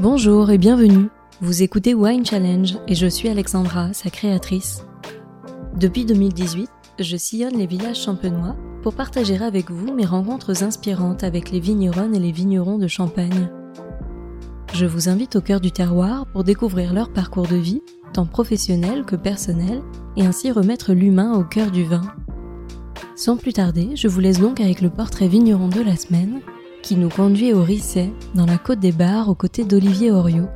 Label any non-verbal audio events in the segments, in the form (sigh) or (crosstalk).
Bonjour et bienvenue. Vous écoutez Wine Challenge et je suis Alexandra, sa créatrice. Depuis 2018, je sillonne les villages champenois pour partager avec vous mes rencontres inspirantes avec les vigneronnes et les vignerons de Champagne. Je vous invite au cœur du terroir pour découvrir leur parcours de vie, tant professionnel que personnel, et ainsi remettre l'humain au cœur du vin. Sans plus tarder, je vous laisse donc avec le portrait vigneron de la semaine, qui nous conduit au Risset, dans la côte des Bars, aux côtés d'Olivier Oriot.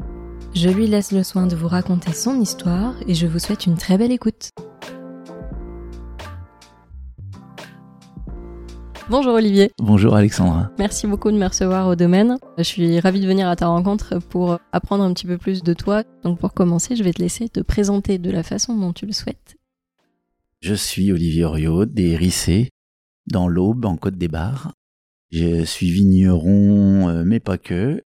Je lui laisse le soin de vous raconter son histoire et je vous souhaite une très belle écoute. Bonjour Olivier. Bonjour Alexandra. Merci beaucoup de me recevoir au domaine. Je suis ravie de venir à ta rencontre pour apprendre un petit peu plus de toi. Donc pour commencer, je vais te laisser te présenter de la façon dont tu le souhaites. Je suis Olivier Oriot des Rissés, dans l'Aube, en Côte des Bars. Je suis vigneron, euh, mais pas que,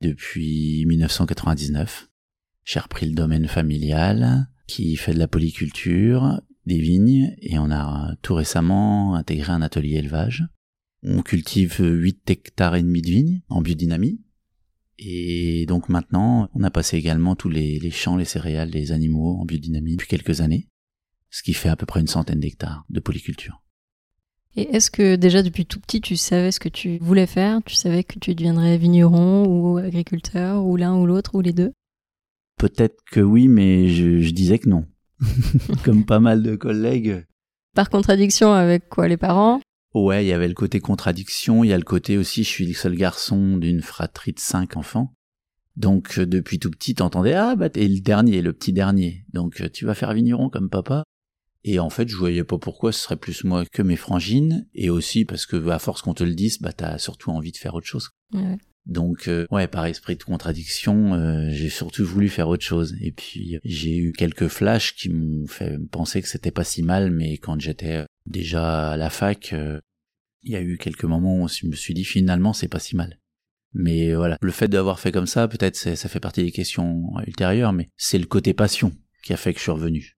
depuis 1999. J'ai repris le domaine familial qui fait de la polyculture, des vignes, et on a tout récemment intégré un atelier élevage. On cultive 8 hectares et demi de vignes en biodynamie. Et donc maintenant, on a passé également tous les, les champs, les céréales, les animaux en biodynamie depuis quelques années, ce qui fait à peu près une centaine d'hectares de polyculture. Et est-ce que déjà depuis tout petit, tu savais ce que tu voulais faire? Tu savais que tu deviendrais vigneron ou agriculteur ou l'un ou l'autre ou les deux? Peut-être que oui, mais je, je disais que non. (laughs) Comme pas mal de collègues. Par contradiction avec quoi les parents? Ouais, il y avait le côté contradiction, il y a le côté aussi je suis le seul garçon d'une fratrie de cinq enfants. Donc euh, depuis tout petit, t'entendais ah bah t'es le dernier, le petit dernier. Donc euh, tu vas faire vigneron comme papa. Et en fait, je voyais pas pourquoi ce serait plus moi que mes frangines, et aussi parce que à force qu'on te le dise, bah t'as surtout envie de faire autre chose. Ouais. Donc euh, ouais, par esprit de contradiction, euh, j'ai surtout voulu faire autre chose. Et puis j'ai eu quelques flashs qui m'ont fait penser que c'était pas si mal, mais quand j'étais euh, déjà à la fac, euh, il y a eu quelques moments où je me suis dit finalement c'est pas si mal. Mais voilà, le fait d'avoir fait comme ça, peut-être ça fait partie des questions ultérieures, mais c'est le côté passion qui a fait que je suis revenu.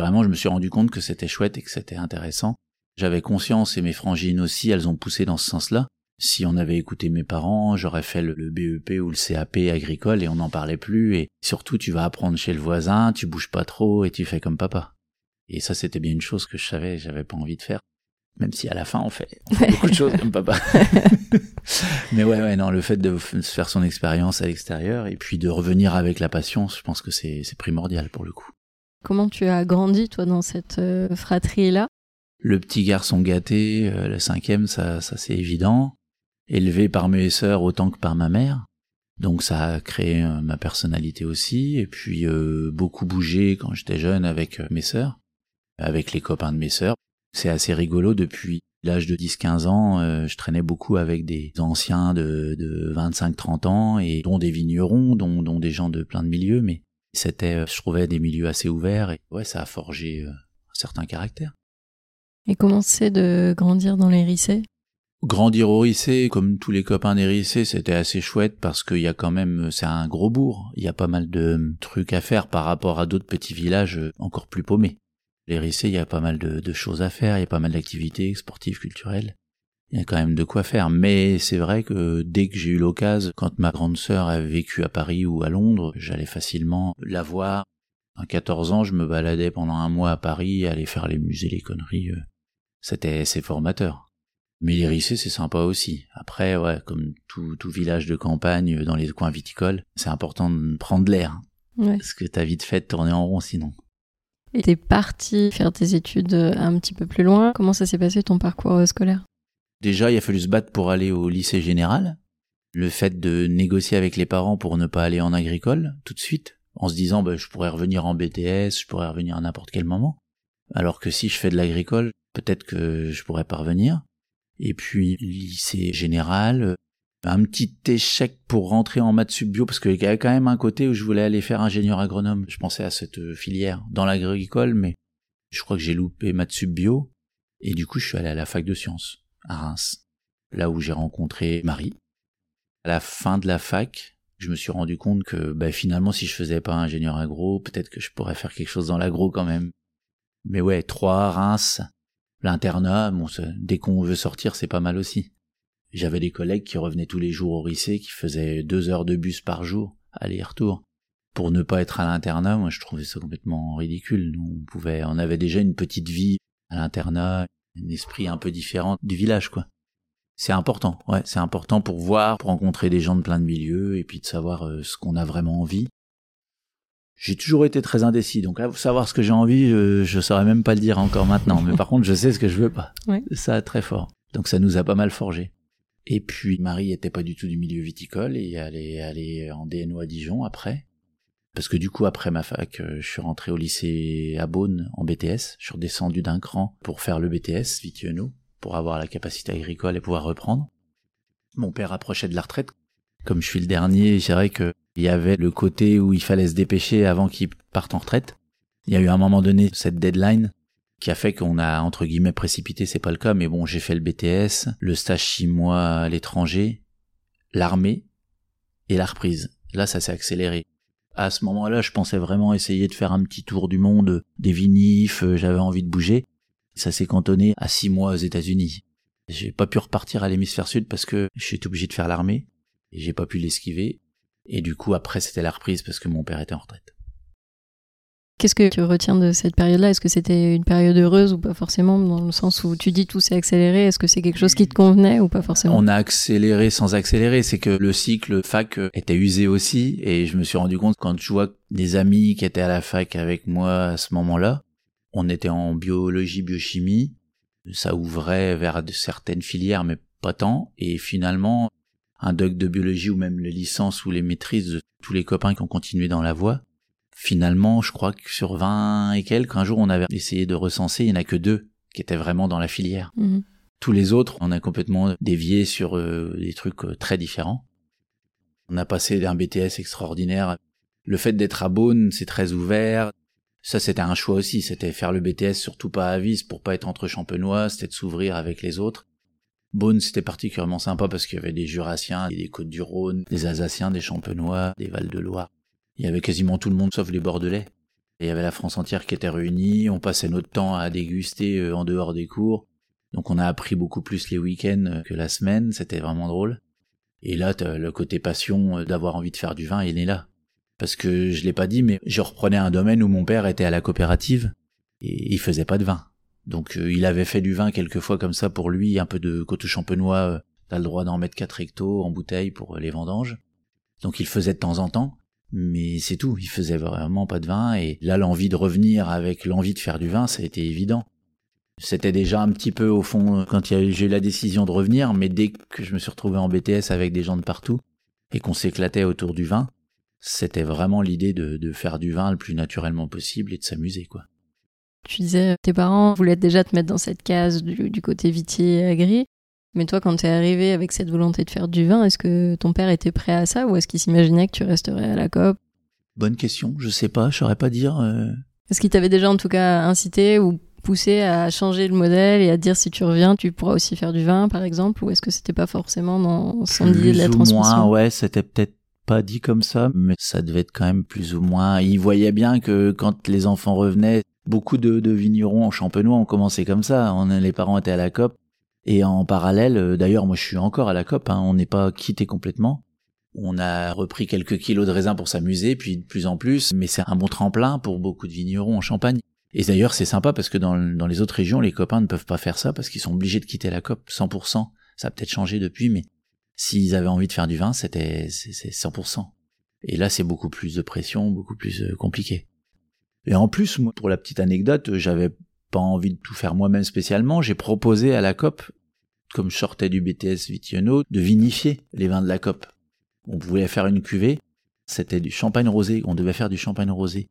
Vraiment, je me suis rendu compte que c'était chouette et que c'était intéressant. J'avais conscience et mes frangines aussi, elles ont poussé dans ce sens-là. Si on avait écouté mes parents, j'aurais fait le, BEP ou le CAP agricole et on n'en parlait plus. Et surtout, tu vas apprendre chez le voisin, tu bouges pas trop et tu fais comme papa. Et ça, c'était bien une chose que je savais, j'avais pas envie de faire. Même si à la fin, on fait, on (laughs) fait beaucoup de choses comme papa. (laughs) Mais ouais, ouais, non, le fait de faire son expérience à l'extérieur et puis de revenir avec la passion, je pense que c'est primordial pour le coup. Comment tu as grandi toi dans cette euh, fratrie-là? Le petit garçon gâté, euh, le cinquième, ça, ça c'est évident. Élevé par mes sœurs autant que par ma mère. Donc ça a créé euh, ma personnalité aussi. Et puis euh, beaucoup bougé quand j'étais jeune avec mes sœurs, avec les copains de mes sœurs. C'est assez rigolo depuis l'âge de 10-15 ans, je traînais beaucoup avec des anciens de, de 25-30 ans et dont des vignerons, dont, dont des gens de plein de milieux, mais c'était, euh, je trouvais, des milieux assez ouverts et ouais, ça a forgé euh, un certain caractère. Et comment c'est de grandir dans les Rissets Grandir au Rissé, comme tous les copains des Rissés, c'était assez chouette parce qu'il y a quand même, c'est un gros bourg. Il y a pas mal de trucs à faire par rapport à d'autres petits villages encore plus paumés. Les Rissés, il y a pas mal de, de choses à faire, il y a pas mal d'activités sportives, culturelles. Il y a quand même de quoi faire. Mais c'est vrai que dès que j'ai eu l'occasion, quand ma grande sœur avait vécu à Paris ou à Londres, j'allais facilement la voir. À 14 ans, je me baladais pendant un mois à Paris, aller faire les musées, les conneries. euh. C'était assez formateur. Mais les Rissés, c'est sympa aussi. Après, ouais, comme tout, tout village de campagne euh, dans les coins viticoles, c'est important de prendre l'air. Ouais. Parce que t'as vite fait de tourner en rond sinon. Et t'es parti faire tes études euh, un petit peu plus loin. Comment ça s'est passé ton parcours scolaire? Déjà, il a fallu se battre pour aller au lycée général. Le fait de négocier avec les parents pour ne pas aller en agricole tout de suite, en se disant bah, je pourrais revenir en BTS, je pourrais revenir à n'importe quel moment. Alors que si je fais de l'agricole, peut-être que je pourrais pas revenir. Et puis lycée général, un petit échec pour rentrer en maths sub bio parce qu'il y avait quand même un côté où je voulais aller faire ingénieur agronome. Je pensais à cette filière dans l'agricole, mais je crois que j'ai loupé maths sub bio. Et du coup, je suis allé à la fac de sciences à Reims, là où j'ai rencontré Marie. À la fin de la fac, je me suis rendu compte que bah, finalement, si je faisais pas ingénieur agro, peut-être que je pourrais faire quelque chose dans l'agro quand même. Mais ouais, Troyes, Reims, l'internat, bon, dès qu'on veut sortir, c'est pas mal aussi. J'avais des collègues qui revenaient tous les jours au lycée, qui faisaient deux heures de bus par jour, aller-retour. Pour ne pas être à l'internat, moi je trouvais ça complètement ridicule. On pouvait, on avait déjà une petite vie à l'internat, un esprit un peu différent du village, quoi. C'est important, ouais, c'est important pour voir, pour rencontrer des gens de plein de milieux et puis de savoir euh, ce qu'on a vraiment envie. J'ai toujours été très indécis, donc là, savoir ce que j'ai envie, je, je saurais même pas le dire encore maintenant. Mais par contre, je sais ce que je veux pas. Ouais. Ça, très fort. Donc ça nous a pas mal forgé. Et puis Marie était pas du tout du milieu viticole et elle est allée en DNO à Dijon après. Parce que du coup, après ma fac, euh, je suis rentré au lycée à Beaune en BTS. Je suis redescendu d'un cran pour faire le BTS Vitiono, pour avoir la capacité agricole et pouvoir reprendre. Mon père approchait de la retraite. Comme je suis le dernier, c'est vrai qu'il y avait le côté où il fallait se dépêcher avant qu'il parte en retraite. Il y a eu à un moment donné cette deadline qui a fait qu'on a entre guillemets précipité, c'est pas le cas, mais bon, j'ai fait le BTS, le stage six mois à l'étranger, l'armée et la reprise. Là, ça s'est accéléré. À ce moment-là, je pensais vraiment essayer de faire un petit tour du monde, des vinifs, euh, j'avais envie de bouger. Ça s'est cantonné à six mois aux États-Unis. J'ai pas pu repartir à l'hémisphère sud parce que j'étais obligé de faire l'armée et j'ai pas pu l'esquiver. Et du coup, après, c'était la reprise parce que mon père était en retraite. Qu'est-ce que tu retiens de cette période-là? Est-ce que c'était une période heureuse ou pas forcément Dans le sens où tu dis tout s'est accéléré, est-ce que c'est quelque chose qui te convenait ou pas forcément? On a accéléré sans accélérer, c'est que le cycle fac était usé aussi et je me suis rendu compte quand je vois des amis qui étaient à la fac avec moi à ce moment-là, on était en biologie, biochimie, ça ouvrait vers certaines filières mais pas tant. Et finalement un doc de biologie ou même les licences ou les maîtrises de tous les copains qui ont continué dans la voie, finalement, je crois que sur 20 et quelques, un jour on avait essayé de recenser, il n'y en a que deux qui étaient vraiment dans la filière. Mhm. Tous les autres, on a complètement dévié sur euh, des trucs euh, très différents. On a passé d'un BTS extraordinaire. Le fait d'être à Beaune, c'est très ouvert. Ça, c'était un choix aussi. C'était faire le BTS surtout pas à vis pour pas être entre champenois, c'était de s'ouvrir avec les autres. Beaune, c'était particulièrement sympa parce qu'il y avait des Jurassiens, des Côtes-du-Rhône, des Alsaciens, des Champenois, des Val-de-Loire. Il y avait quasiment tout le monde sauf les Bordelais. Il y avait la France entière qui était réunie, on passait notre temps à déguster euh, en dehors des cours. Donc on a appris beaucoup plus les week-ends euh, que la semaine, c'était vraiment drôle. Et là, le côté passion euh, d'avoir envie de faire du vin il est né là. Parce que je l'ai pas dit, mais je reprenais un domaine où mon père était à la coopérative et il faisait pas de vin. Donc il avait fait du vin quelquefois comme ça pour lui, un peu de coteau champenois, t'as le droit d'en mettre 4 hectos en bouteille pour les vendanges. Donc il faisait de temps en temps, mais c'est tout. Il faisait vraiment pas de vin et là l'envie de revenir avec l'envie de faire du vin, ça a été évident. C'était déjà un petit peu au fond quand j'ai eu la décision de revenir, mais dès que je me suis retrouvé en BTS avec des gens de partout et qu'on s'éclatait autour du vin, c'était vraiment l'idée de, de, faire du vin le plus naturellement possible et de s'amuser quoi. Tu disais tes parents voulaient déjà te mettre dans cette case du, du côté vitier agri. Mais toi, quand tu es arrivé avec cette volonté de faire du vin, est-ce que ton père était prêt à ça ou est-ce qu'il s'imaginait que tu resterais à la COP? Bonne question, je sais pas, je saurais pas dire. Euh... Est-ce qu'il t'avait déjà en tout cas incité ou poussé à changer le modèle et à dire si tu reviens, tu pourras aussi faire du vin par exemple ou est-ce que c'était pas forcément dans son idée de la transmission? moins, ouais, c'était peut-être pas dit comme ça, mais ça devait être quand même plus ou moins. Il voyait bien que quand les enfants revenaient, beaucoup de, de vignerons en champenois ont commencé comme ça. On, les parents étaient à la COP et en parallèle, euh, d'ailleurs, moi je suis encore à la COP, hein, on n'est pas quitté complètement. On a repris quelques kilos de raisin pour s'amuser, puis de plus en plus, mais c'est un bon tremplin pour beaucoup de vignerons en Champagne. Et d'ailleurs, c'est sympa parce que dans, les autres régions, les copains ne peuvent pas faire ça parce qu'ils sont obligés de quitter la COP 100%. Ça a peut-être changé depuis, mais s'ils avaient envie de faire du vin, c'était c'est 100%. Et là, c'est beaucoup plus de pression, beaucoup plus euh, compliqué. Et en plus, pour la petite anecdote, j'avais pas envie de tout faire moi-même spécialement, j'ai proposé à la COP, comme je sortais du BTS Vitiono, de vinifier les vins de la COP. On voulait faire une cuvée, c'était du champagne rosé, on devait faire du champagne rosé.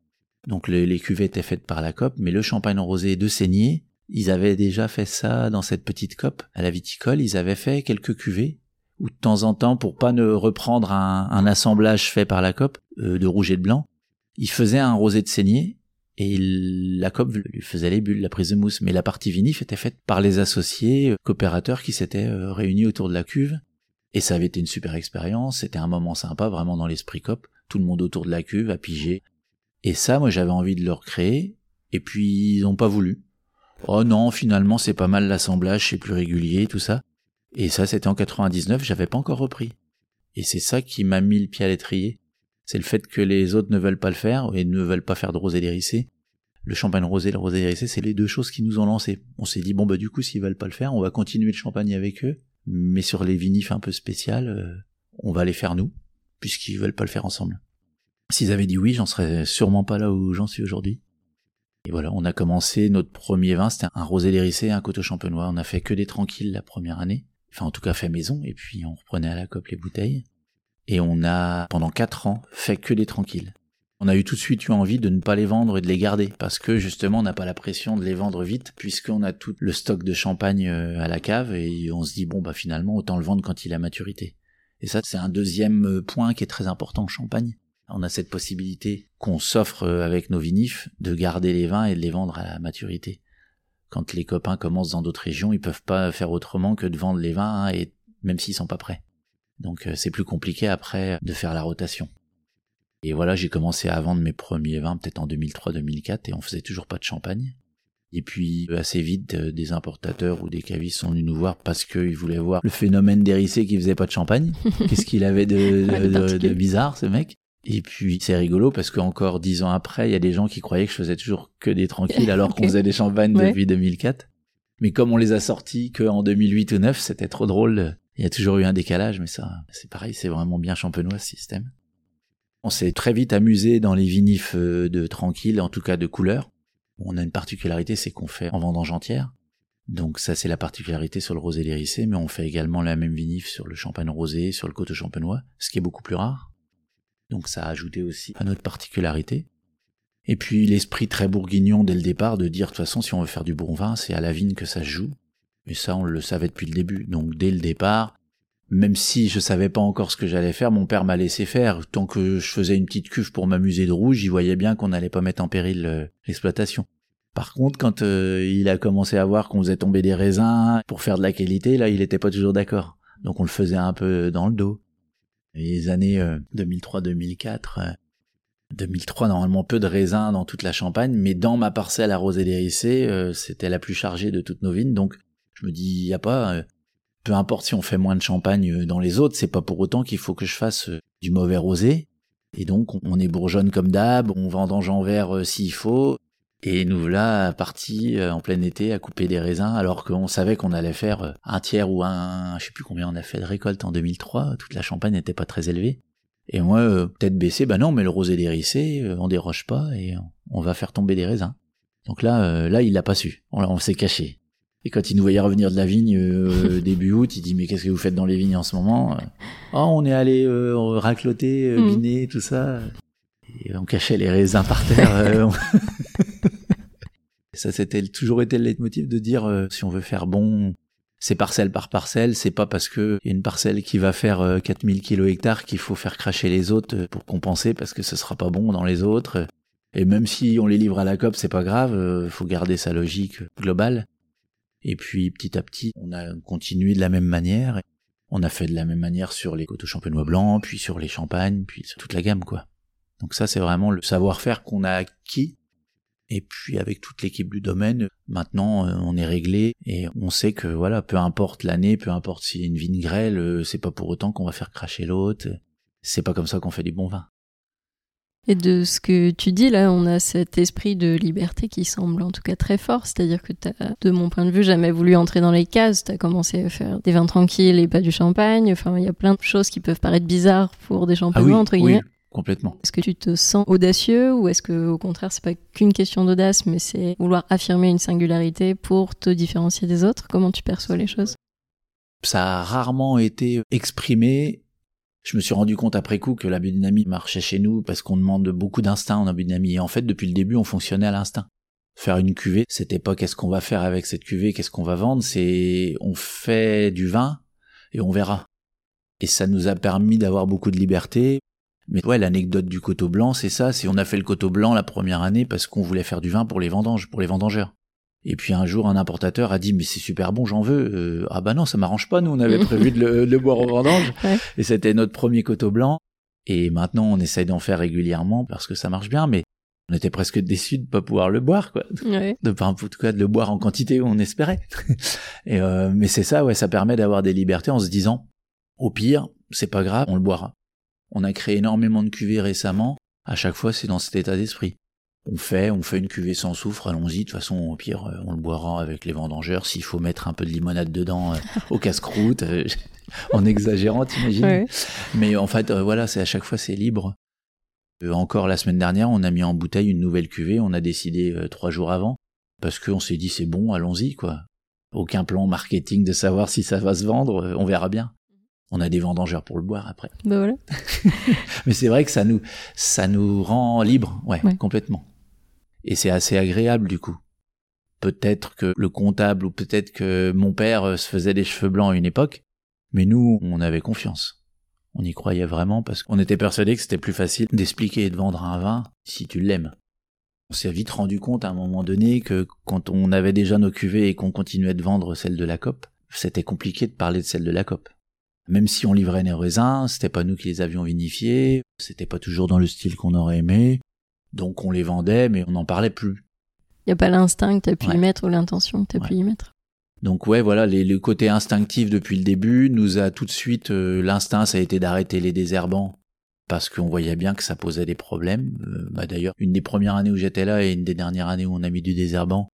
Donc les, cuvées étaient faites par la COP, mais le champagne rosé de saignée, ils avaient déjà fait ça dans cette petite COP, à la viticole, ils avaient fait quelques cuvées, ou de temps en temps, pour pas ne reprendre un, assemblage fait par la COP, euh, de rouge et de blanc, ils faisaient un rosé de saignée, et la COP lui faisait les bulles, la prise de mousse, mais la partie vinif était faite par les associés euh, coopérateurs qui s'étaient euh, réunis autour de la cuve. Et ça avait été une super expérience, c'était un moment sympa, vraiment dans l'esprit COP, tout le monde autour de la cuve, à piger. Et ça, moi j'avais envie de le recréer, et puis ils n'ont pas voulu. Oh non, finalement c'est pas mal l'assemblage, c'est plus régulier, tout ça. Et ça, c'était en 99, j'avais pas encore repris. Et c'est ça qui m'a mis le pied à l'étrier. C'est le fait que les autres ne veulent pas le faire et ne veulent pas faire de rosé dérissé. Le champagne rosé et le rosé dérissé, c'est les deux choses qui nous ont lancé. On s'est dit, bon, bah, du coup, s'ils veulent pas le faire, on va continuer le champagne avec eux. Mais sur les vinifs un peu spéciales, euh, on va les faire nous, puisqu'ils veulent pas le faire ensemble. S'ils avaient dit oui, j'en serais sûrement pas là où j'en suis aujourd'hui. Et voilà, on a commencé notre premier vin, c'était un rosé dérissé, un coteau champenois. On a fait que des tranquilles la première année. Enfin, en tout cas, fait maison. Et puis, on reprenait à la cope les bouteilles. Et on a, pendant quatre ans, fait que des tranquilles. On a eu tout de suite eu envie de ne pas les vendre et de les garder. Parce que, justement, on n'a pas la pression de les vendre vite, puisqu'on a tout le stock de champagne euh, à la cave. Et on se dit, bon, bah, finalement, autant le vendre quand il a maturité. Et ça, c'est un deuxième euh, point qui est très important en champagne on a cette possibilité qu'on s'offre euh, avec nos vinifs de garder les vins et de les vendre à la maturité. Quand les copains commencent dans d'autres régions, ils peuvent pas faire autrement que de vendre les vins, et même s'ils sont pas prêts. Donc euh, c'est plus compliqué après de faire la rotation. Et voilà, j'ai commencé à vendre mes premiers vins peut-être en 2003-2004 et on faisait toujours pas de champagne. Et puis assez vite, euh, des importateurs ou des cavistes sont venus nous voir parce qu'ils voulaient voir le phénomène d'hérissé qui faisait pas de champagne. (laughs) Qu'est-ce qu'il avait de, de, bizarre ce mec? Et puis c'est rigolo parce qu'encore dix ans après, il y a des gens qui croyaient que je faisais toujours que des tranquilles (laughs) alors qu'on faisait des champagnes depuis 2004. Mais comme on les a sortis qu'en 2008 ou 9, c'était trop drôle. Il y a toujours eu un décalage, mais ça, c'est pareil, c'est vraiment bien champenois ce système. On s'est très vite amusé dans les vinifs euh, de tranquille, en tout cas de couleur. On a une particularité, c'est qu'on fait en vendange entière. Donc ça, c'est la particularité sur le rosé lérissé, mais on fait également la même vinif sur le champagne rosé, sur le coteau champenois, ce qui est beaucoup plus rare. Donc ça a ajouté aussi à notre particularité. Et puis l'esprit très bourguignon dès le départ de dire de toute façon si on veut faire du bon vin, c'est à la vigne que ça se joue. Et ça on le savait depuis le début. Donc dès le départ, même si je savais pas encore ce que j'allais faire, mon père m'a laissé faire. Tant que je faisais une petite cuve pour m'amuser de rouge, il voyait bien qu'on n'allait pas mettre en péril euh, l'exploitation. Par contre, quand euh, il a commencé à voir qu'on faisait tomber des raisins pour faire de la qualité, là, il était pas toujours d'accord. Donc on le faisait un peu dans le dos les années 2003-2004. 2003, normalement peu de raisins dans toute la Champagne, mais dans ma parcelle arrosée d'hérissé, euh, c'était la plus chargée de toutes nos vignes, donc je me dis, y a pas, euh, peu importe si on fait moins de champagne euh, dans les autres, c'est pas pour autant qu'il faut que je fasse du mauvais rosé. Et donc, on est bourgeonne comme d'hab, on vendange en verre s'il faut, et nous voilà partis euh, en plein été à couper des raisins alors qu'on savait qu'on allait faire euh, un tiers ou un, je sais plus combien on a fait de récolte en 2003, toute la champagne n'était pas très élevée. Et moi, euh, tête baissée, bah non, mais le rosé dérissé, on déroge pas et on va faire tomber des raisins. Donc là, là, il l'a pas su. On, s'est caché. Et quand il nous voyait revenir de la vigne (laughs) début août, il dit mais qu'est-ce que vous faites dans les vignes en ce moment? Oh, on est allé racloter, mmh. viner, tout ça. Et on cachait les raisins par terre. (laughs) Ça, c'était toujours été le leitmotiv de dire euh, si on veut faire bon, c'est parcelle par parcelle, c'est pas parce que y a une parcelle qui va faire 4000 euh, kilos hectares qu'il faut faire cracher les autres euh, pour compenser parce que ce sera pas bon dans les autres. Et même si on les livre à la COP, c'est pas grave, faut garder sa logique globale. Et puis petit à petit, on a continué de la même manière. On a fait de la même manière sur les coteaux champenois blancs, puis sur les champagnes, puis sur toute la gamme, quoi. Donc ça, c'est vraiment le savoir-faire qu'on a acquis et puis avec toute l'équipe du domaine, maintenant euh, on est réglé et on sait que voilà, peu importe l'année, peu importe s'il y a une vigne grêle, euh, c'est pas pour autant qu'on va faire cracher l'autre. C'est pas comme ça qu'on fait du bon vin. Et de ce que tu dis là, on a cet esprit de liberté qui semble en tout cas très fort. C'est-à-dire que tu de mon point de vue, jamais voulu entrer dans les cases. Tu as commencé à faire des vins tranquilles et pas du champagne. Enfin, il y a plein de choses qui peuvent paraître bizarres pour des champagnes, ah entre guillemets. Complètement. Est-ce que tu te sens audacieux ou est-ce que au contraire c'est pas qu'une question d'audace mais c'est vouloir affirmer une singularité pour te différencier des autres? Comment tu perçois les choses? Ça a rarement été exprimé. Je me suis rendu compte après coup que la biodynamie marchait chez nous parce qu'on demande beaucoup d'instinct en biodynamie et en fait depuis le début on fonctionnait à l'instinct. Faire une cuvée, c'était pas qu'est-ce qu'on va faire avec cette cuvée, qu'est-ce qu'on va vendre, c'est on fait du vin et on verra. Et ça nous a permis d'avoir beaucoup de liberté, mais ouais, l'anecdote du coteau blanc, c'est ça, c'est on a fait le coteau blanc la première année parce qu'on voulait faire du vin pour les vendanges, pour les vendangeurs. Et puis un jour, un importateur a dit mais c'est super bon, j'en veux. Euh, ah bah non, ça m'arrange pas, nous on avait prévu de le, (laughs) boire aux vendanges. Et c'était notre premier coteau blanc. Et maintenant, on essaye d'en faire régulièrement parce que ça marche bien. Mais on était presque déçus de pas pouvoir le boire, quoi. Ouais. De pas, en tout cas, de le boire en quantité où on espérait. (laughs) Et euh, mais c'est ça, ouais, ça permet d'avoir des libertés en se disant, au pire, c'est pas grave, on le boira. On a créé énormément de cuvées récemment. À chaque fois, c'est dans cet état d'esprit. On fait, on fait une cuvée sans soufre, allons-y. De toute façon, au pire, euh, on le boira avec les vendangeurs. S'il faut mettre un peu de limonade dedans, euh, au (laughs) casse-croûte, euh, (laughs) en exagérant, t'imagines. Ouais. Mais en fait, euh, voilà, c'est à chaque fois c'est libre. Encore la semaine dernière, on a mis en bouteille une nouvelle cuvée. On a décidé trois jours avant parce qu'on s'est dit c'est bon, allons-y quoi. Aucun plan marketing de savoir si ça va se vendre, on verra bien. On a des vendangeurs pour le boire après. Bah voilà. (laughs) Mais c'est vrai que ça nous ça nous rend libre, ouais, Ouais. complètement. Et c'est assez agréable du coup. Peut-être que le comptable ou peut-être que mon père euh, se faisait des cheveux blancs à une époque, mais nous, on avait confiance. On y croyait vraiment parce qu'on était persuadé que c'était plus facile d'expliquer et de vendre un vin si tu l'aimes. On s'est vite rendu compte à un moment donné que quand on avait déjà nos cuvées et qu'on continuait de vendre celle de la COP, c'était compliqué de parler de celle de la COP. Même si on livrait nos raisins, c'était pas nous qui les avions vinifiés, c'était pas toujours dans le style qu'on aurait aimé, donc on les vendait mais on n'en parlait plus. Il n'y a pas l'instinct que tu as pu Ouais. y mettre ou l'intention que tu as pu y mettre. Donc ouais, voilà, les, le côté instinctif depuis le début nous a tout de suite, euh, l'instinct ça a été d'arrêter les désherbants parce qu'on voyait bien que ça posait des problèmes. Euh, bah d'ailleurs, une des premières années où j'étais là et une des dernières années où on a mis du désherbant,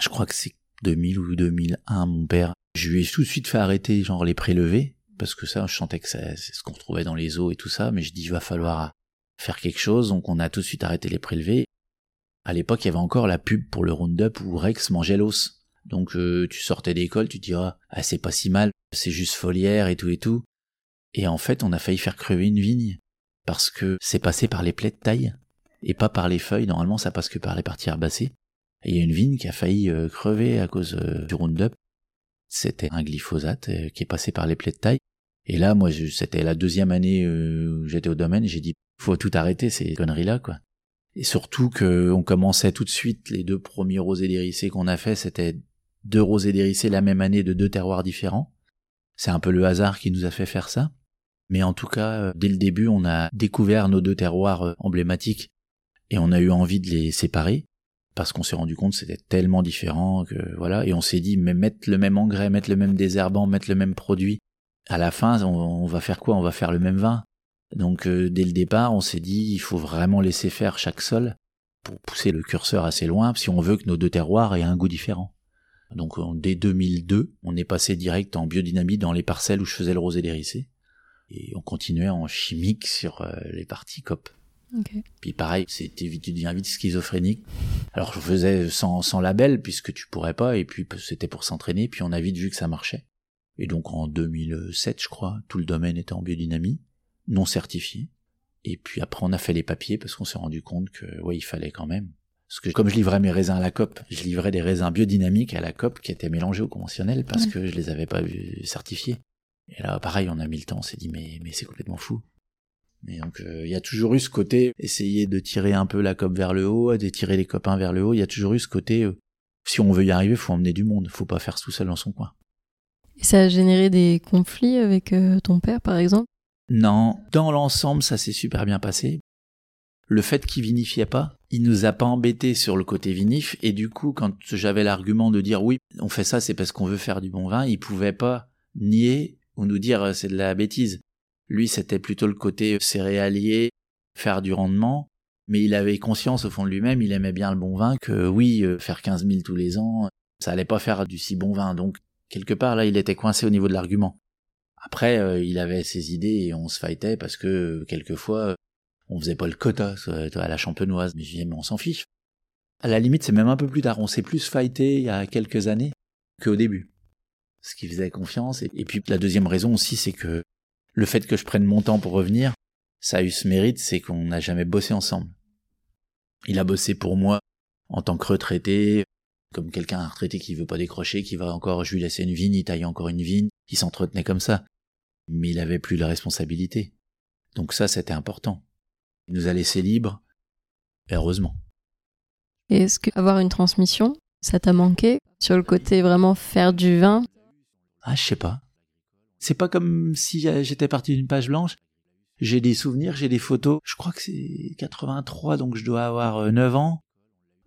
je crois que c'est 2000 ou 2001, mon père, je lui ai tout de suite fait arrêter genre les prélevés parce que ça, je sentais que c'est ce qu'on retrouvait dans les eaux et tout ça, mais je dis il va falloir faire quelque chose, donc on a tout de suite arrêté les prélevés. À l'époque, il y avait encore la pub pour le Roundup où Rex mangeait l'os. Donc euh, tu sortais d'école, tu te diras ah c'est pas si mal, c'est juste foliaire et tout et tout. Et en fait, on a failli faire crever une vigne parce que c'est passé par les plaies de taille et pas par les feuilles. Normalement, ça passe que par les parties herbacées. Et il y a une vigne qui a failli euh, crever à cause euh, du Roundup. C'était un glyphosate euh, qui est passé par les plaies de taille. Et là, moi, c'était la deuxième année où j'étais au domaine. J'ai dit faut tout arrêter ces conneries là quoi. Et surtout que on commençait tout de suite les deux premiers rosés dérissés qu'on a fait, c'était deux rosés dérissés la même année de deux terroirs différents. C'est un peu le hasard qui nous a fait faire ça. Mais en tout cas, euh, dès le début, on a découvert nos deux terroirs euh, emblématiques et on a eu envie de les séparer parce qu'on s'est rendu compte que c'était tellement différent que voilà et on s'est dit mais mettre le même engrais, mettre le même désherbant, mettre le même produit, à la fin on va faire quoi? On va faire le même vin. Donc euh, dès le départ, on s'est dit il faut vraiment laisser faire chaque sol pour pousser le curseur assez loin si on veut que nos deux terroirs aient un goût différent. Donc dès 2002, on est passé direct en biodynamie dans les parcelles où je faisais le rosé dérissé et on continuait en chimique sur euh, les parties COP. Ok. Puis pareil, c'était vite, tu deviens vite schizophrénique. Alors je faisais sans, sans label puisque tu pourrais pas et puis c'était pour s'entraîner puis on a vite vu que ça marchait. Et donc en 2007, je crois, tout le domaine était en biodynamie, non certifié. Et puis après on a fait les papiers parce qu'on s'est rendu compte que ouais, il fallait quand même. Parce que comme je livrais mes raisins à la COP, je livrais des raisins biodynamiques à la COP qui étaient mélangés au conventionnel parce Ouais. que je les avais pas vus certifiés. Et là pareil, on a mis le temps, on s'est dit mais mais c'est complètement fou. Et donc euh, il y a toujours eu ce côté essayer de tirer un peu la COP vers le haut, de tirer les copains vers le haut. Il y a toujours eu ce côté euh, si on veut y arriver, faut emmener du monde, faut pas faire tout seul dans son coin. Et ça a généré des conflits avec euh, ton père, par exemple? Non, dans l'ensemble, ça s'est super bien passé. Le fait qu'il vinifiait pas, il nous a pas embêtés sur le côté vinif, et du coup, quand j'avais l'argument de dire oui, on fait ça, c'est parce qu'on veut faire du bon vin, il pouvait pas nier ou nous dire euh, c'est de la bêtise. Lui, c'était plutôt le côté céréalier, faire du rendement, mais il avait conscience au fond de lui-même, il aimait bien le bon vin, que oui, euh, faire 15 000 tous les ans, ça allait pas faire du si bon vin. Donc, quelque part, là, il était coincé au niveau de l'argument. Après, euh, il avait ses idées et on se fightait parce que euh, quelquefois, on faisait pas le quota à la champenoise. Mais je disais, mais on s'en fiche. À la limite, c'est même un peu plus tard. On s'est plus fighté il y a quelques années qu'au début. Ce qui faisait confiance. Et, puis, la deuxième raison aussi, c'est que le fait que je prenne mon temps pour revenir, ça a eu ce mérite, c'est qu'on n'a jamais bossé ensemble. Il a bossé pour moi en tant que retraité, comme quelqu'un un retraité qui veut pas décrocher, qui va encore, je lui laissais une vigne, il taillait encore une vigne, il s'entretenait comme ça. Mais il avait plus la responsabilité. Donc ça, c'était important. Il nous a laissé libres, heureusement. Et est-ce que avoir une transmission, ça t'a manqué sur le côté vraiment faire du vin? Ah, je sais pas. C'est pas comme si j'étais parti d'une page blanche. j'ai des souvenirs, j'ai des photos. Je crois que c'est 83, donc je dois avoir 9 ans,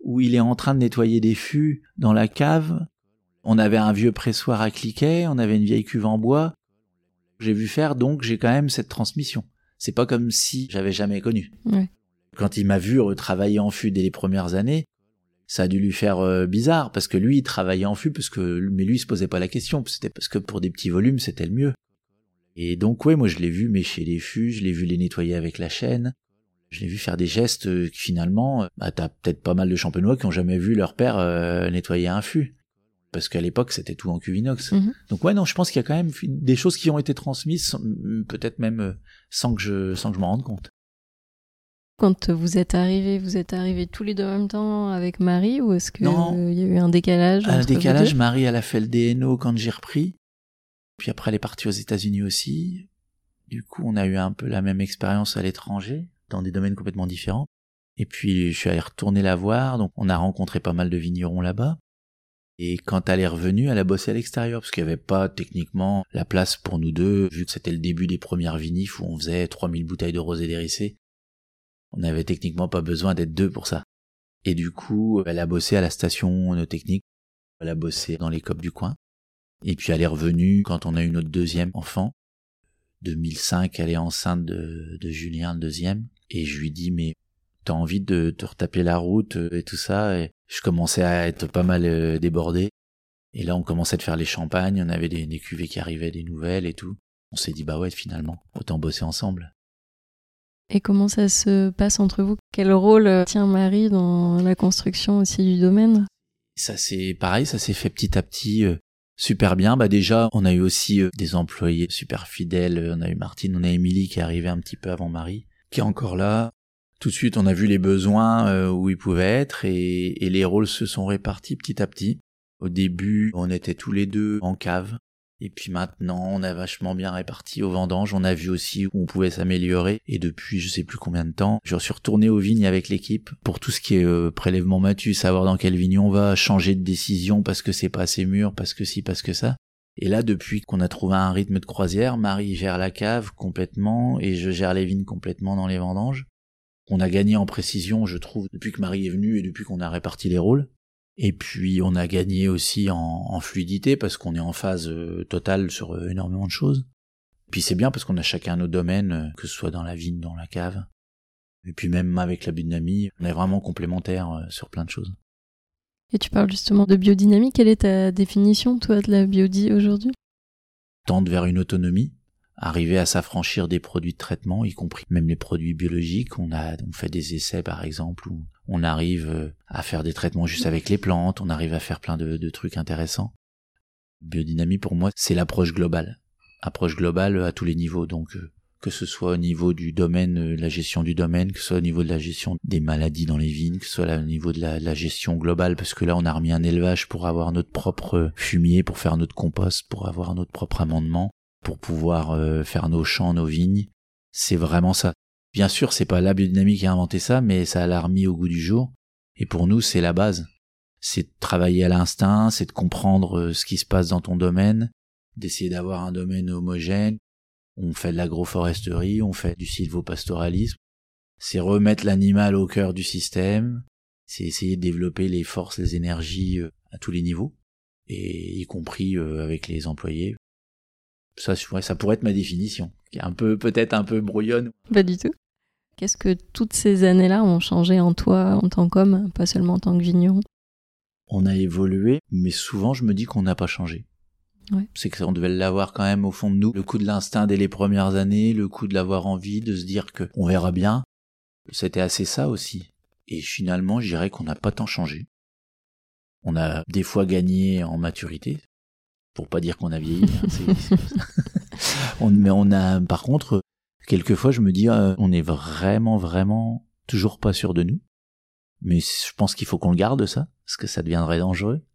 où il est en train de nettoyer des fûts dans la cave. On avait un vieux pressoir à cliquet, on avait une vieille cuve en bois. J'ai vu faire, donc j'ai quand même cette transmission. C'est pas comme si j'avais jamais connu. Quand il m'a vu retravailler en fût dès les premières années, ça a dû lui faire euh, bizarre parce que lui il travaillait en fût parce que mais lui il se posait pas la question, c'était parce que pour des petits volumes c'était le mieux. Et donc ouais, moi je l'ai vu mêcher les fûts, je l'ai vu les nettoyer avec la chaîne, je l'ai vu faire des gestes euh, qui finalement, euh, bah t'as peut-être pas mal de champenois qui ont jamais vu leur père nettoyer un fût parce qu'à l'époque c'était tout en cuvinox. Mhm. Donc ouais non, je pense qu'il y a quand même des choses qui ont été transmises, peut-être même euh, sans que je sans que je m'en rende compte. Quand vous êtes arrivés, vous êtes arrivés tous les deux en même temps avec Marie ou est-ce qu'il y a eu un décalage Un décalage, Marie elle a fait le DNO quand j'ai repris. Puis après elle est partie aux États-Unis aussi. Du coup, on a eu un peu la même expérience à l'étranger, dans des domaines complètement différents. Et puis je suis allé retourner la voir, donc on a rencontré pas mal de vignerons là-bas. Et quand elle est revenue, elle a bossé à l'extérieur, parce qu'il n'y avait pas techniquement la place pour nous deux, vu que c'était le début des premières vinifs où on faisait 3000 bouteilles de rosé dérissé. On n'avait techniquement pas besoin d'être deux pour ça. Et du coup, elle a bossé à la station technique, elle a bossé dans les copes du coin. Et puis elle est revenue quand on a eu notre deuxième enfant. 2005, elle est enceinte de, de Julien, le deuxième. Et je lui dis, mais t'as envie de te retaper la route et tout ça. Et je commençais à être pas mal euh, débordé. Et là, on commençait de faire les champagnes, on avait des, des cuvées qui arrivaient, des nouvelles et tout. On s'est dit, bah ouais, finalement, autant bosser ensemble. Et comment ça se passe entre vous? Quel rôle euh, tient Marie dans la construction aussi du domaine? Ça c'est pareil, ça s'est fait petit à petit euh, super bien. Bah déjà, on a eu aussi des employés super fidèles. On a eu Martine, on a Émilie qui est arrivée un petit peu avant Marie, qui est encore là. Tout de suite, on a vu les besoins euh, où ils pouvaient être et, les rôles se sont répartis petit à petit. Au début, on était tous les deux en cave. Et puis maintenant, on a vachement bien réparti aux vendanges. On a vu aussi où on pouvait s'améliorer. Et depuis, je sais plus combien de temps, je suis retourné aux vignes avec l'équipe pour tout ce qui est euh, prélèvement matu, savoir dans quelle vigne on va, changer de décision parce que c'est pas assez mûr, parce que si, parce que ça. Et là, depuis qu'on a trouvé un rythme de croisière, Marie gère la cave complètement et je gère les vignes complètement dans les vendanges. On a gagné en précision, je trouve, depuis que Marie est venue et depuis qu'on a réparti les rôles. Et puis on a gagné aussi en, fluidité parce qu'on est en phase euh, totale sur euh, énormément de choses. Puis c'est bien parce qu'on a chacun nos domaines, euh, que ce soit dans la vigne, dans la cave. Et puis même avec la biodynamie, on est vraiment complémentaires sur plein de choses. Et tu parles justement de biodynamie, quelle est ta définition, toi, de la biodie aujourd'hui? Tendre vers une autonomie, arriver à s'affranchir des produits de traitement, y compris même les produits biologiques. On a on fait des essais par exemple où on arrive euh, à faire des traitements juste avec les plantes, on arrive à faire plein de, trucs intéressants. Biodynamie pour moi c'est l'approche globale, approche globale à tous les niveaux donc euh, que ce soit au niveau du domaine, euh, la gestion du domaine, que ce soit au niveau de la gestion des maladies dans les vignes, que ce soit au niveau de la, la, gestion globale, parce que là on a remis un élevage pour avoir notre propre fumier, pour faire notre compost, pour avoir notre propre amendement, pour pouvoir euh, faire nos champs, nos vignes. C'est vraiment ça. Bien sûr, c'est pas la biodynamique qui a inventé ça, mais ça l'a remis au goût du jour. Et pour nous, c'est la base. C'est de travailler à l'instinct, c'est de comprendre euh, ce qui se passe dans ton domaine, d'essayer d'avoir un domaine homogène. On fait de l'agroforesterie, on fait du sylvopastoralisme. C'est remettre l'animal au cœur du système. C'est essayer de développer les forces, les énergies euh, à tous les niveaux, et y compris avec les employés. Ça, ça pourrait être ma définition, qui est un peu, peut-être un peu brouillonne. Pas du tout. Qu'est-ce que toutes ces années-là ont changé en toi, en tant qu'homme, pas seulement en tant que vigneron? On a évolué, mais souvent je me dis qu'on n'a pas changé. Ouais. C'est qu'on devait l'avoir quand même au fond de nous. Le coup de l'instinct dès les premières années, le coup de l'avoir envie, de se dire que on verra bien. C'était assez ça aussi. Et finalement, je dirais qu'on n'a pas tant changé. On a des fois gagné en maturité, pour pas dire qu'on a vieilli. Hein, (laughs) on, mais on a, par contre, quelquefois, je me dis, euh, on est vraiment, vraiment toujours pas sûr de nous. Mais je pense qu'il faut qu'on le garde ça, parce que ça deviendrait dangereux.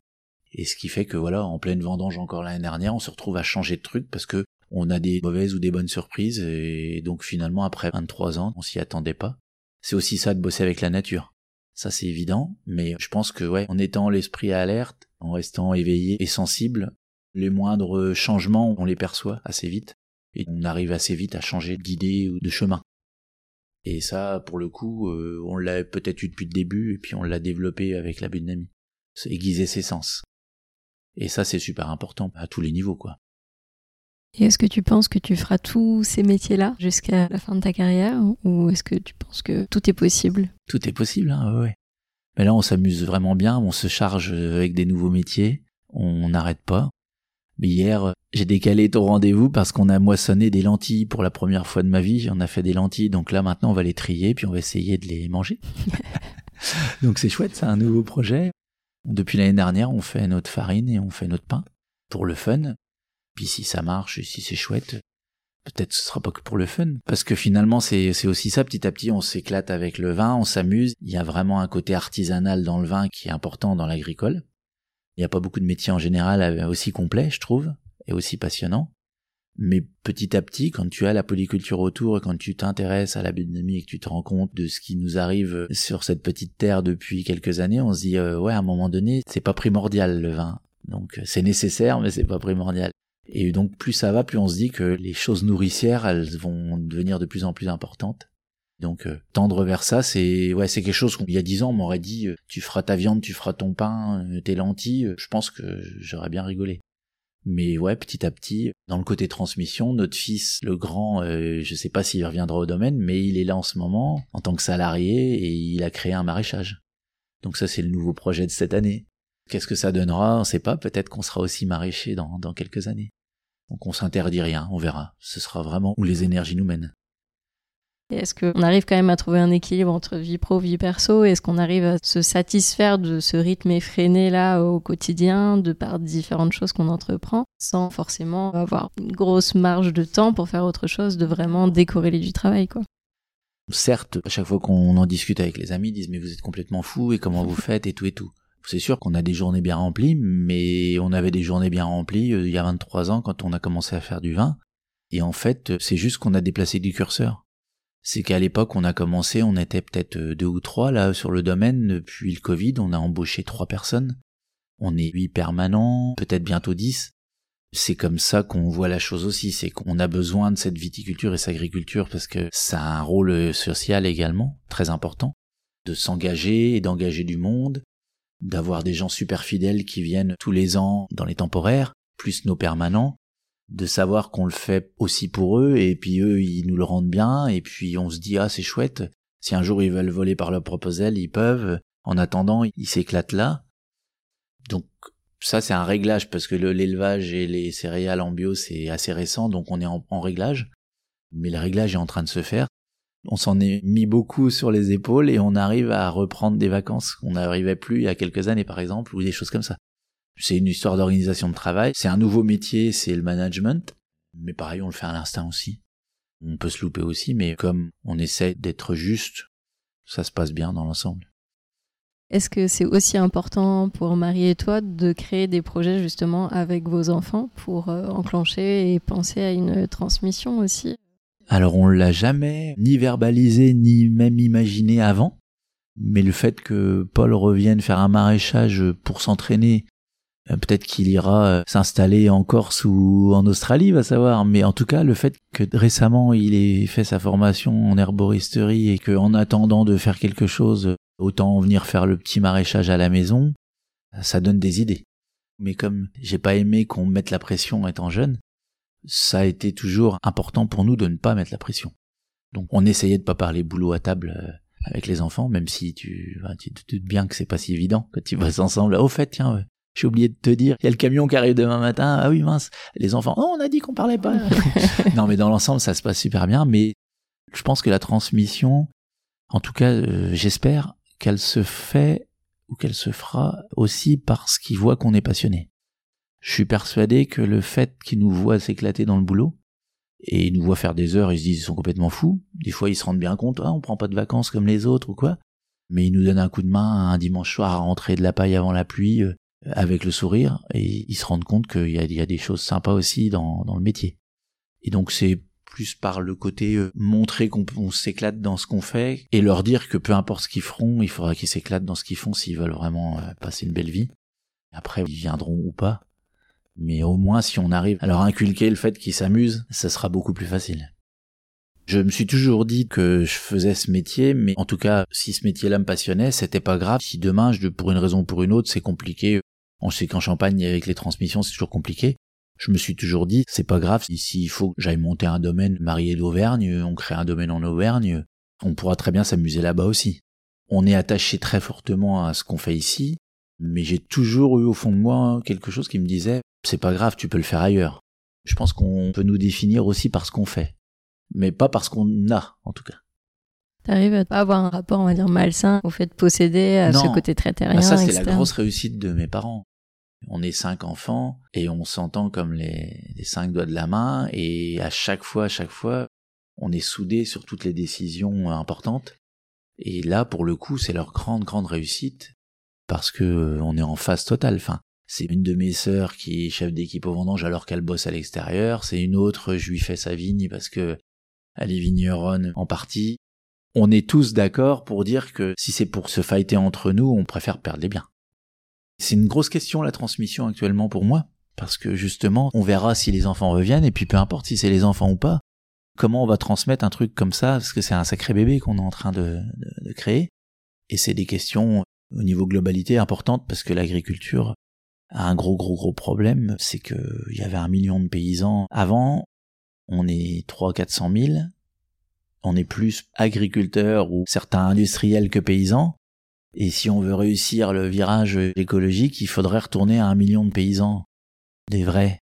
Et ce qui fait que voilà, en pleine vendange encore l'année dernière, on se retrouve à changer de truc parce que on a des mauvaises ou des bonnes surprises et donc finalement après 23 ans, on s'y attendait pas. C'est aussi ça de bosser avec la nature. Ça c'est évident, mais je pense que ouais, en étant l'esprit alerte, en restant éveillé et sensible, les moindres changements, on les perçoit assez vite. Et on arrive assez vite à changer d'idée ou de chemin. Et ça, pour le coup, euh, on l'a peut-être eu depuis le début, et puis on l'a développé avec la biodynamie. C'est aiguiser ses sens. Et ça, c'est super important à tous les niveaux, quoi. Et est-ce que tu penses que tu feras tous ces métiers-là jusqu'à la fin de ta carrière, ou est-ce que tu penses que tout est possible? Tout est possible, hein, ouais. Mais là, on s'amuse vraiment bien, on se charge avec des nouveaux métiers, on n'arrête pas. Mais hier, j'ai décalé ton rendez-vous parce qu'on a moissonné des lentilles pour la première fois de ma vie. On a fait des lentilles, donc là maintenant on va les trier, puis on va essayer de les manger. (laughs) donc c'est chouette, c'est un nouveau projet. Depuis l'année dernière, on fait notre farine et on fait notre pain pour le fun. Puis si ça marche et si c'est chouette, peut-être ce sera pas que pour le fun. Parce que finalement, c'est aussi ça, petit à petit, on s'éclate avec le vin, on s'amuse. Il y a vraiment un côté artisanal dans le vin qui est important dans l'agricole. Il n'y a pas beaucoup de métiers en général euh, aussi complets, je trouve, et aussi passionnants. Mais petit à petit, quand tu as la polyculture autour et quand tu t'intéresses à la biodynamie et que tu te rends compte de ce qui nous arrive sur cette petite terre depuis quelques années, on se dit euh, ouais, à un moment donné, c'est pas primordial le vin. Donc euh, c'est nécessaire, mais c'est pas primordial. Et donc plus ça va, plus on se dit que les choses nourricières, elles vont devenir de plus en plus importantes. Donc euh, tendre vers ça, c'est ouais, c'est quelque chose qu'il y a dix ans on m'aurait dit euh, tu feras ta viande, tu feras ton pain, euh, tes lentilles. Je pense que j'aurais bien rigolé. Mais ouais, petit à petit, dans le côté transmission, notre fils, le grand, je sais pas s'il reviendra au domaine, mais il est là en ce moment en tant que salarié et il a créé un maraîchage. Donc ça, c'est le nouveau projet de cette année. Qu'est-ce que ça donnera? On sait pas. Peut-être qu'on sera aussi maraîcher dans, dans quelques années. Donc on s'interdit rien, on verra. Ce sera vraiment où les énergies nous mènent. Est-ce qu'on arrive quand même à trouver un équilibre entre vie pro, vie perso? Est-ce qu'on arrive à se satisfaire de ce rythme effréné là au quotidien, de par différentes choses qu'on entreprend, sans forcément avoir une grosse marge de temps pour faire autre chose, de vraiment décorréler du travail quoi? Certes, à chaque fois qu'on en discute avec les amis, ils disent mais vous êtes complètement fou et comment vous faites et tout et tout. C'est sûr qu'on a des journées bien remplies, mais on avait des journées bien remplies euh, il y a 23 ans quand on a commencé à faire du vin. Et en fait, c'est juste qu'on a déplacé du curseur c'est qu'à l'époque on a commencé, on était peut-être euh, deux ou trois là sur le domaine. Depuis le Covid, on a embauché trois personnes. On est huit permanents, peut-être bientôt dix. C'est comme ça qu'on voit la chose aussi, c'est qu'on a besoin de cette viticulture et cette agriculture parce que ça a un rôle euh, social également très important, de s'engager et d'engager du monde, d'avoir des gens super fidèles qui viennent tous les ans dans les temporaires, plus nos permanents, de savoir qu'on le fait aussi pour eux et puis eux ils nous le rendent bien et puis on se dit ah c'est chouette. Si un jour ils veulent voler par leur propre aile ils peuvent en attendant ils s'éclatent là. Donc ça c'est un réglage parce que l'élevage et les céréales en bio c'est assez récent donc on est en, en réglage. Mais le réglage est en train de se faire. On s'en est mis beaucoup sur les épaules et on arrive à reprendre des vacances qu'on n'arrivait plus il y a quelques années par exemple ou des choses comme ça c'est une histoire d'organisation de travail. C'est un nouveau métier, c'est le management. Mais pareil, on le fait à l'instinct aussi. On peut se louper aussi, mais comme on essaie d'être juste, ça se passe bien dans l'ensemble. Est-ce que c'est aussi important pour Marie et toi de créer des projets justement avec vos enfants pour euh, enclencher et penser à une transmission aussi? Alors on l'a jamais ni verbalisé ni même imaginé avant, mais le fait que Paul revienne faire un maraîchage pour s'entraîner peut-être qu'il ira euh, s'installer en Corse ou en Australie, va savoir. Mais en tout cas, le fait que récemment il ait fait sa formation en herboristerie et qu'en attendant de faire quelque chose, autant venir faire le petit maraîchage à la maison, ça donne des idées. Mais comme j'ai pas aimé qu'on mette la pression étant jeune, ça a été toujours important pour nous de ne pas mettre la pression. Donc on essayait de pas parler boulot à table euh, avec les enfants, même si tu, tu te doutes bien que c'est pas si évident quand tu vas ensemble. Au fait, tiens, j'ai oublié de te dire, il y a le camion qui arrive demain matin. Ah oui, mince. Les enfants, oh, on a dit qu'on parlait pas. (laughs) non, mais dans l'ensemble, ça se passe super bien. Mais je pense que la transmission, en tout cas, euh, j'espère qu'elle se fait ou qu'elle se fera aussi parce qu'ils voient qu'on est passionné. Je suis persuadé que le fait qu'ils nous voient s'éclater dans le boulot, et ils nous voient faire des heures, ils se disent ils sont complètement fous. Des fois, ils se rendent bien compte, ah, on prend pas de vacances comme les autres ou quoi. Mais ils nous donnent un coup de main un dimanche soir à rentrer de la paille avant la pluie, euh, avec le sourire et ils se rendent compte qu'il y a, des choses sympas aussi dans, dans le métier. Et donc c'est plus par le côté euh, montrer qu'on s'éclate dans ce qu'on fait et leur dire que peu importe ce qu'ils feront, il faudra qu'ils s'éclatent dans ce qu'ils font s'ils veulent vraiment euh, passer une belle vie. Après, ils viendront ou pas. Mais au moins, si on arrive à leur inculquer le fait qu'ils s'amusent, ça sera beaucoup plus facile. Je me suis toujours dit que je faisais ce métier, mais en tout cas, si ce métier-là me passionnait, c'était pas grave. Si demain, je, pour une raison ou pour une autre, c'est compliqué. On sait qu'en Champagne, avec les transmissions, c'est toujours compliqué. Je me suis toujours dit, c'est pas grave. S'il faut que j'aille monter un domaine marié d'Auvergne, on crée un domaine en Auvergne, on pourra très bien s'amuser là-bas aussi. On est attaché très fortement à ce qu'on fait ici, mais j'ai toujours eu au fond de moi quelque chose qui me disait c'est pas grave, tu peux le faire ailleurs. Je pense qu'on peut nous définir aussi par ce qu'on fait, mais pas parce qu'on a, en tout cas. T'arrives à pas avoir un rapport, on va dire, malsain au fait de posséder, à ce côté très terrien, bah ça, c'est la grosse réussite de mes parents. On est cinq enfants et on s'entend comme les, cinq doigts de la main et à chaque fois, à chaque fois, on est soudés sur toutes les décisions importantes. Et là, pour le coup, c'est leur grande, grande réussite parce que euh, on est en phase totale. Enfin, c'est une de mes sœurs qui est chef d'équipe au vendange alors qu'elle bosse à l'extérieur. C'est une autre, je lui fais sa vigne parce que elle est vigneronne en partie. On est tous d'accord pour dire que si c'est pour se fighter entre nous, on préfère perdre les biens. C'est une grosse question la transmission actuellement pour moi, parce que justement, on verra si les enfants reviennent, et puis peu importe si c'est les enfants ou pas, comment on va transmettre un truc comme ça, parce que c'est un sacré bébé qu'on est en train de, de créer. Et c'est des questions au niveau globalité importante parce que l'agriculture a un gros gros gros problème, c'est que il y avait un million de paysans avant, on est trois quatre cent mille, on est plus agriculteurs ou certains industriels que paysans, et si on veut réussir le virage écologique, il faudrait retourner à un million de paysans, des vrais.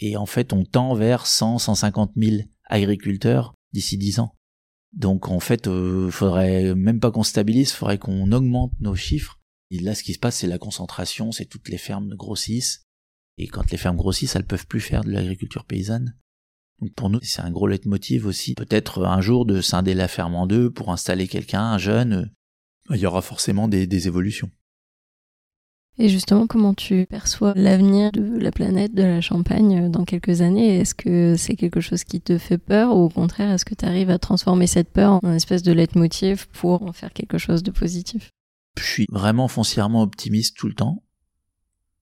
Et en fait, on tend vers 100, 150 000 agriculteurs d'ici dix ans. Donc en fait, euh, faudrait même pas qu'on stabilise, faudrait qu'on augmente nos chiffres. Et là, ce qui se passe, c'est la concentration, c'est toutes les fermes grossissent. Et quand les fermes grossissent, elles peuvent plus faire de l'agriculture paysanne. Donc pour nous, c'est un gros leitmotiv aussi. Peut-être un jour de scinder la ferme en deux pour installer quelqu'un, un jeune. Il y aura forcément des évolutions. Et justement, comment tu perçois l'avenir de la planète, de la Champagne euh, dans quelques années? Est-ce que c'est quelque chose qui te fait peur ou au contraire, est-ce que tu arrives à transformer cette peur en une espèce de leitmotiv pour en faire quelque chose de positif? Je suis vraiment foncièrement optimiste tout le temps.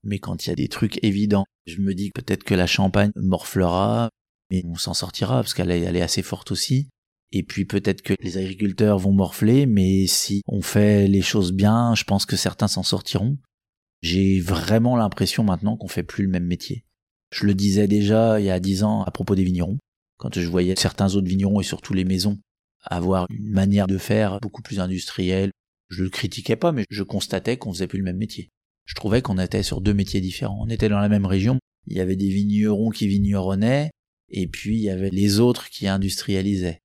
Mais quand il y a des trucs évidents, je me dis peut-être que la Champagne morflera, mais on s'en sortira parce qu'elle est, assez forte aussi. Et puis peut-être que les agriculteurs vont morfler, mais si on fait les choses bien, je pense que certains s'en sortiront. J'ai vraiment l'impression maintenant qu'on fait plus le même métier. Je le disais déjà il y a dix ans à propos des vignerons, quand je voyais certains autres vignerons et surtout les maisons avoir une manière de faire beaucoup plus industrielle. Je le critiquais pas, mais je constatais qu'on faisait plus le même métier. Je trouvais qu'on était sur deux métiers différents. On était dans la même région. Il y avait des vignerons qui vigneronnaient, et puis il y avait les autres qui industrialisaient.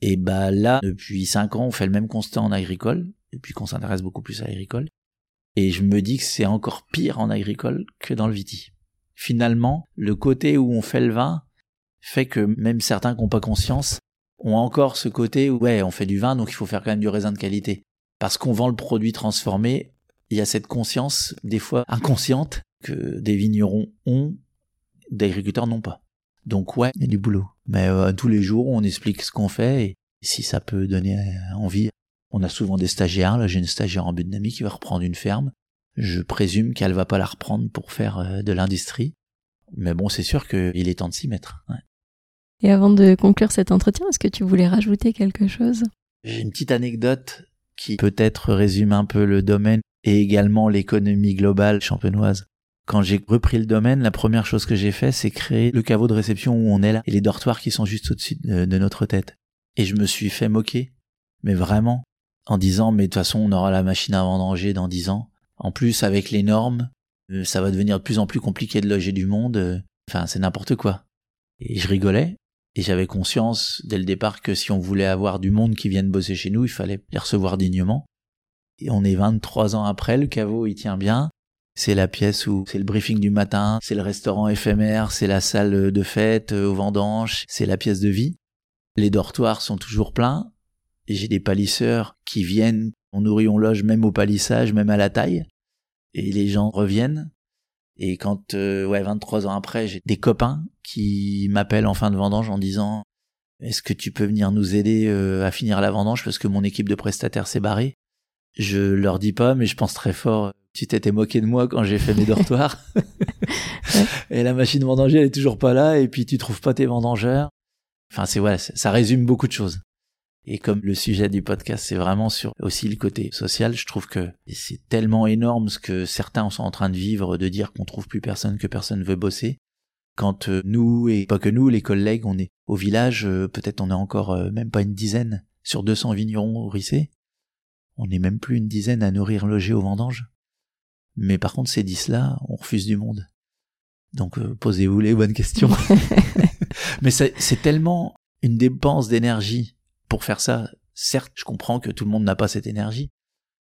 Et bah là, depuis cinq ans, on fait le même constat en agricole, depuis qu'on s'intéresse beaucoup plus à l'agricole. Et je me dis que c'est encore pire en agricole que dans le viti. Finalement, le côté où on fait le vin fait que même certains qui n'ont pas conscience ont encore ce côté où ouais, on fait du vin, donc il faut faire quand même du raisin de qualité. Parce qu'on vend le produit transformé, il y a cette conscience, des fois inconsciente, que des vignerons ont, d'agriculteurs n'ont pas. Donc ouais, il y a du boulot. Mais euh, tous les jours, on explique ce qu'on fait et si ça peut donner envie on a souvent des stagiaires. Là, j'ai une stagiaire en biodynamie qui va reprendre une ferme. Je présume qu'elle va pas la reprendre pour faire euh, de l'industrie. Mais bon, c'est sûr qu'il est temps de s'y mettre. Et avant de conclure cet entretien, est-ce que tu voulais rajouter quelque chose? J'ai une petite anecdote qui peut-être résume un peu le domaine et également l'économie globale champenoise. Quand j'ai repris le domaine, la première chose que j'ai fait, c'est créer le caveau de réception où on est là et les dortoirs qui sont juste au-dessus de notre tête. Et je me suis fait moquer. Mais vraiment, en disant mais de toute façon on aura la machine à vendanger dans dix ans. En plus avec les normes, euh, ça va devenir de plus en plus compliqué de loger du monde. Enfin c'est n'importe quoi. Et je rigolais et j'avais conscience dès le départ que si on voulait avoir du monde qui vienne bosser chez nous, il fallait les recevoir dignement. Et on est 23 ans après, le caveau il tient bien. C'est la pièce où c'est le briefing du matin, c'est le restaurant éphémère, c'est la salle de fête euh, au vendange, c'est la pièce de vie. Les dortoirs sont toujours pleins, j'ai des palisseurs qui viennent, on nourrit, on loge même au palissage, même à la taille. Et les gens reviennent. Et quand, euh, ouais, 23 ans après, j'ai des copains qui m'appellent en fin de vendange en disant Est-ce que tu peux venir nous aider euh, à finir la vendange parce que mon équipe de prestataires s'est barrée? Je leur dis pas, mais je pense très fort. Tu t'étais moqué de moi quand j'ai fait mes (laughs) dortoirs. et la machine vendanger elle est toujours pas là et puis tu trouves pas tes vendangeurs. Enfin c'est ouais, ça résume beaucoup de choses. Et comme le sujet du podcast, c'est vraiment sur aussi le côté social, je trouve que c'est tellement énorme ce que certains sont en train de vivre, de dire qu'on trouve plus personne, que personne veut bosser. Quand euh, nous, et pas que nous, les collègues, on est au village, euh, peut-être on est encore euh, même pas une dizaine sur 200 vignerons au Rissé. On n'est même plus une dizaine à nourrir, loger aux vendanges. Mais par contre, ces dix-là, on refuse du monde. Donc posez-vous les bonnes questions. (laughs) (laughs) Mais c'est tellement une dépense d'énergie pour faire ça. Certes, je comprends que tout le monde n'a pas cette énergie,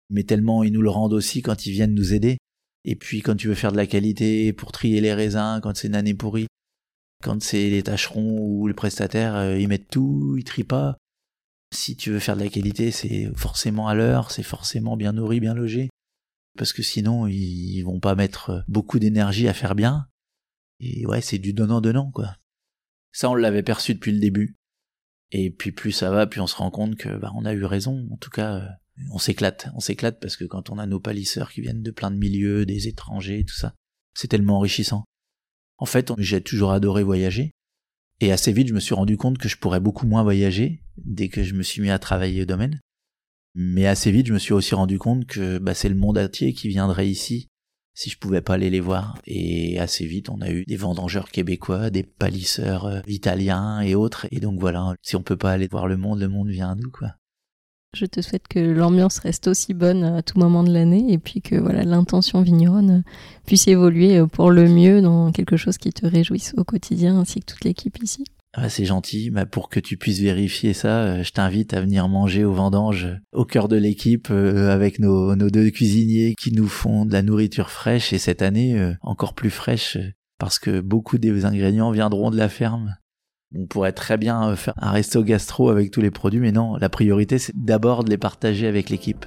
mais tellement ils nous le rendent aussi quand ils viennent nous aider. Et puis quand tu veux faire de la qualité pour trier les raisins, quand c'est une année pourrie, quand c'est les tâcherons ou les prestataires, euh, ils mettent tout, ils trient pas. Si tu veux faire de la qualité, c'est forcément à l'heure, c'est forcément bien nourri, bien logé. Parce que sinon, ils vont pas mettre beaucoup d'énergie à faire bien. Et ouais, c'est du donnant-donnant, quoi. Ça, on l'avait perçu depuis le début. Et puis plus ça va, plus on se rend compte que bah, on a eu raison. En tout cas, euh, on s'éclate. On s'éclate parce que quand on a nos palisseurs qui viennent de plein de milieux, des étrangers, tout ça, c'est tellement enrichissant. En fait, j'ai toujours adoré voyager. Et assez vite, je me suis rendu compte que je pourrais beaucoup moins voyager dès que je me suis mis à travailler au domaine. Mais assez vite, je me suis aussi rendu compte que bah, c'est le monde entier qui viendrait ici si je pouvais pas aller les voir. Et assez vite, on a eu des vendangeurs québécois, des palisseurs euh, italiens et autres. Et donc voilà, si on peut pas aller voir le monde, le monde vient à nous, quoi. Je te souhaite que l'ambiance reste aussi bonne à tout moment de l'année et puis que voilà l'intention vigneronne puisse évoluer pour le mieux dans quelque chose qui te réjouisse au quotidien ainsi que toute l'équipe ici. Ah, c'est gentil. Bah, pour que tu puisses vérifier ça, euh, je t'invite à venir manger au vendange au cœur de l'équipe euh, avec nos, nos, deux cuisiniers qui nous font de la nourriture fraîche et cette année euh, encore plus fraîche parce que beaucoup des ingrédients viendront de la ferme. On pourrait très bien faire un resto gastro avec tous les produits, mais non, la priorité c'est d'abord de les partager avec l'équipe.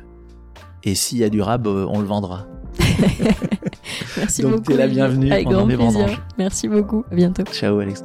Et s'il y a du rab, on le vendra. (laughs) Merci Donc, beaucoup. T'es la bienvenue avec pendant grand les plaisir. vendanges. Merci beaucoup. À bientôt. Ciao Alex.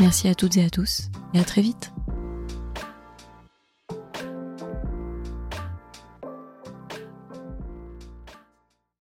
Merci à toutes et à tous, et à très vite